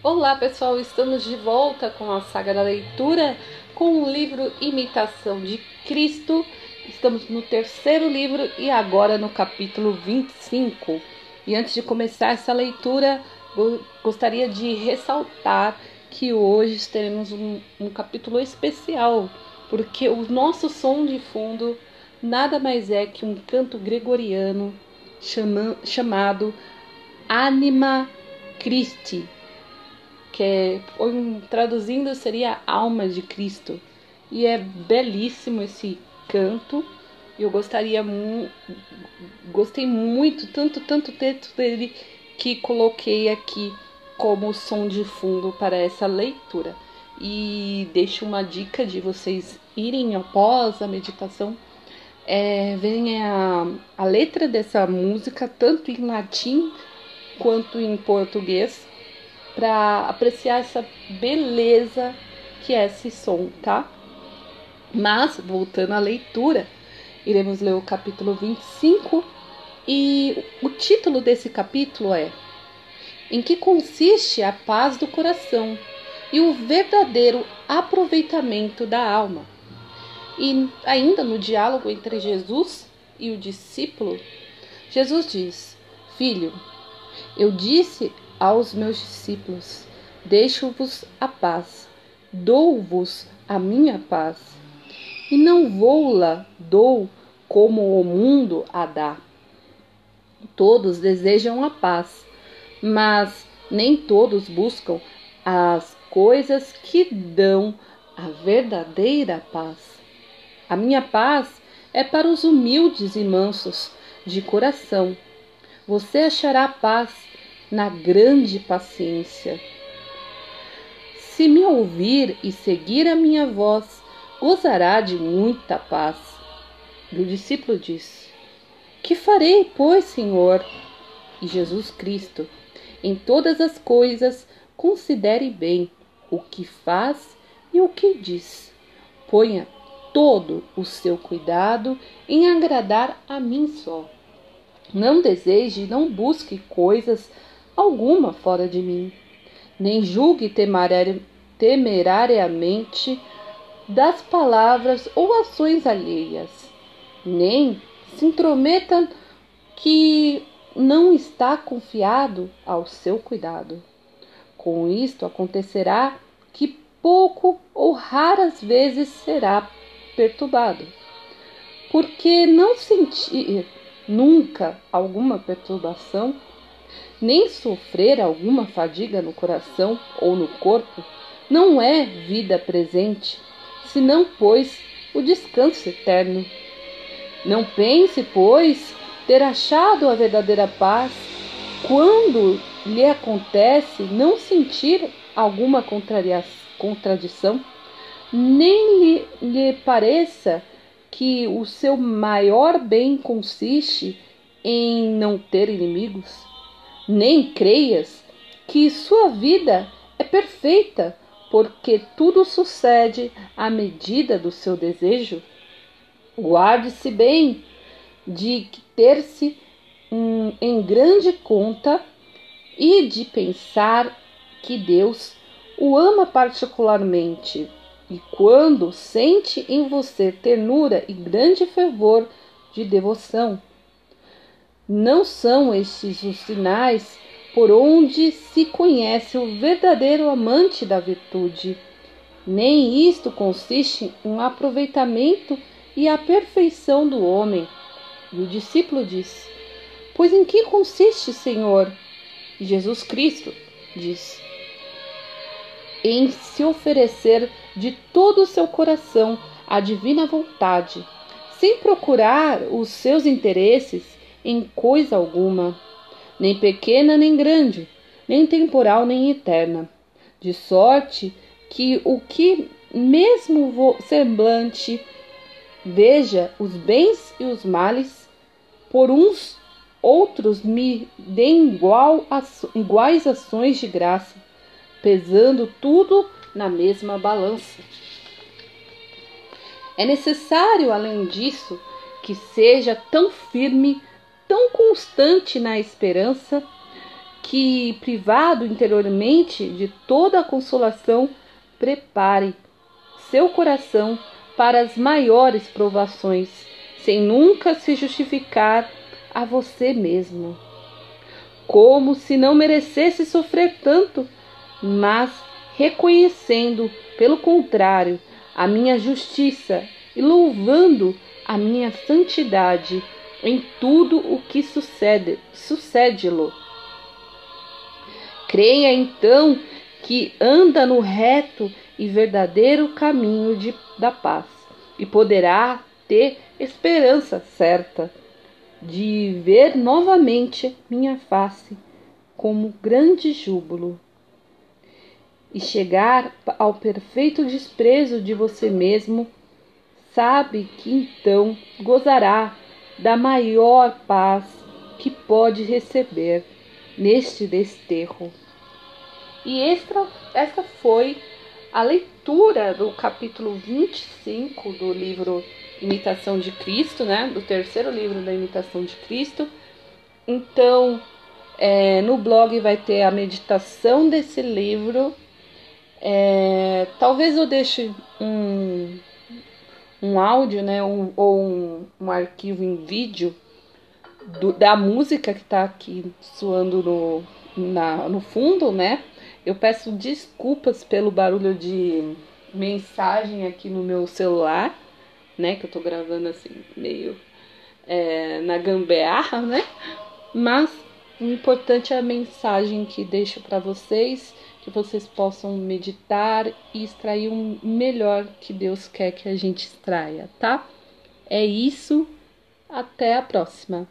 Olá pessoal, estamos de volta com a saga da leitura com o livro Imitação de Cristo. Estamos no terceiro livro e agora no capítulo 25. E antes de começar essa leitura, gostaria de ressaltar que hoje teremos um, um capítulo especial, porque o nosso som de fundo nada mais é que um canto gregoriano chama, chamado Anima Christi que é, traduzindo seria alma de Cristo. E é belíssimo esse canto. Eu gostaria mu gostei muito, tanto, tanto, tanto dele que coloquei aqui como som de fundo para essa leitura. E deixo uma dica de vocês irem após a meditação, é, verem a, a letra dessa música, tanto em latim quanto em português, para apreciar essa beleza que é esse som, tá? Mas, voltando à leitura, iremos ler o capítulo 25 e o título desse capítulo é Em que consiste a paz do coração e o verdadeiro aproveitamento da alma. E ainda no diálogo entre Jesus e o discípulo, Jesus diz: Filho, eu disse aos meus discípulos: Deixo-vos a paz, dou-vos a minha paz. E não vou-la dou como o mundo a dá. Todos desejam a paz, mas nem todos buscam as coisas que dão a verdadeira paz. A minha paz é para os humildes e mansos de coração. Você achará paz na grande paciência. Se me ouvir e seguir a minha voz, gozará de muita paz. E o discípulo disse: Que farei, pois, Senhor? E Jesus Cristo, em todas as coisas, considere bem o que faz e o que diz. Ponha todo o seu cuidado em agradar a mim só. Não deseje, não busque coisas alguma fora de mim. Nem julgue temerariamente das palavras ou ações alheias. Nem se intrometa que não está confiado ao seu cuidado. Com isto acontecerá que pouco ou raras vezes será perturbado. Porque não sentir nunca alguma perturbação nem sofrer alguma fadiga no coração ou no corpo, não é vida presente, senão, pois, o descanso eterno. Não pense, pois, ter achado a verdadeira paz quando lhe acontece não sentir alguma contradição, nem lhe, lhe pareça que o seu maior bem consiste em não ter inimigos nem creias que sua vida é perfeita, porque tudo sucede à medida do seu desejo. Guarde-se bem de ter-se um, em grande conta e de pensar que Deus o ama particularmente. E quando sente em você ternura e grande fervor de devoção, não são estes os sinais por onde se conhece o verdadeiro amante da virtude. Nem isto consiste em aproveitamento e a perfeição do homem. E o discípulo diz: Pois em que consiste, Senhor? E Jesus Cristo diz: Em se oferecer de todo o seu coração à divina vontade, sem procurar os seus interesses em coisa alguma, nem pequena nem grande, nem temporal nem eterna, de sorte que o que mesmo semblante veja os bens e os males, por uns outros me deem igual, iguais ações de graça, pesando tudo na mesma balança. É necessário, além disso, que seja tão firme tão constante na esperança que, privado interiormente de toda a consolação, prepare seu coração para as maiores provações, sem nunca se justificar a você mesmo. Como se não merecesse sofrer tanto, mas reconhecendo, pelo contrário, a minha justiça e louvando a minha santidade em tudo o que sucede, sucede-lo. Creia então que anda no reto e verdadeiro caminho de, da paz e poderá ter esperança certa de ver novamente minha face como grande júbilo e chegar ao perfeito desprezo de você mesmo, sabe que então gozará da maior paz que pode receber neste desterro. E esta, esta foi a leitura do capítulo 25 do livro Imitação de Cristo, né? Do terceiro livro da Imitação de Cristo. Então, é, no blog vai ter a meditação desse livro. É, talvez eu deixe um, um áudio, né? Um, ou um, um arquivo em vídeo do, da música que está aqui soando no, na, no fundo, né? Eu peço desculpas pelo barulho de mensagem aqui no meu celular, né? Que eu tô gravando assim, meio é, na gambearra, né? Mas o importante é a mensagem que deixo para vocês, que vocês possam meditar e extrair o melhor que Deus quer que a gente extraia, tá? É isso. Até a próxima.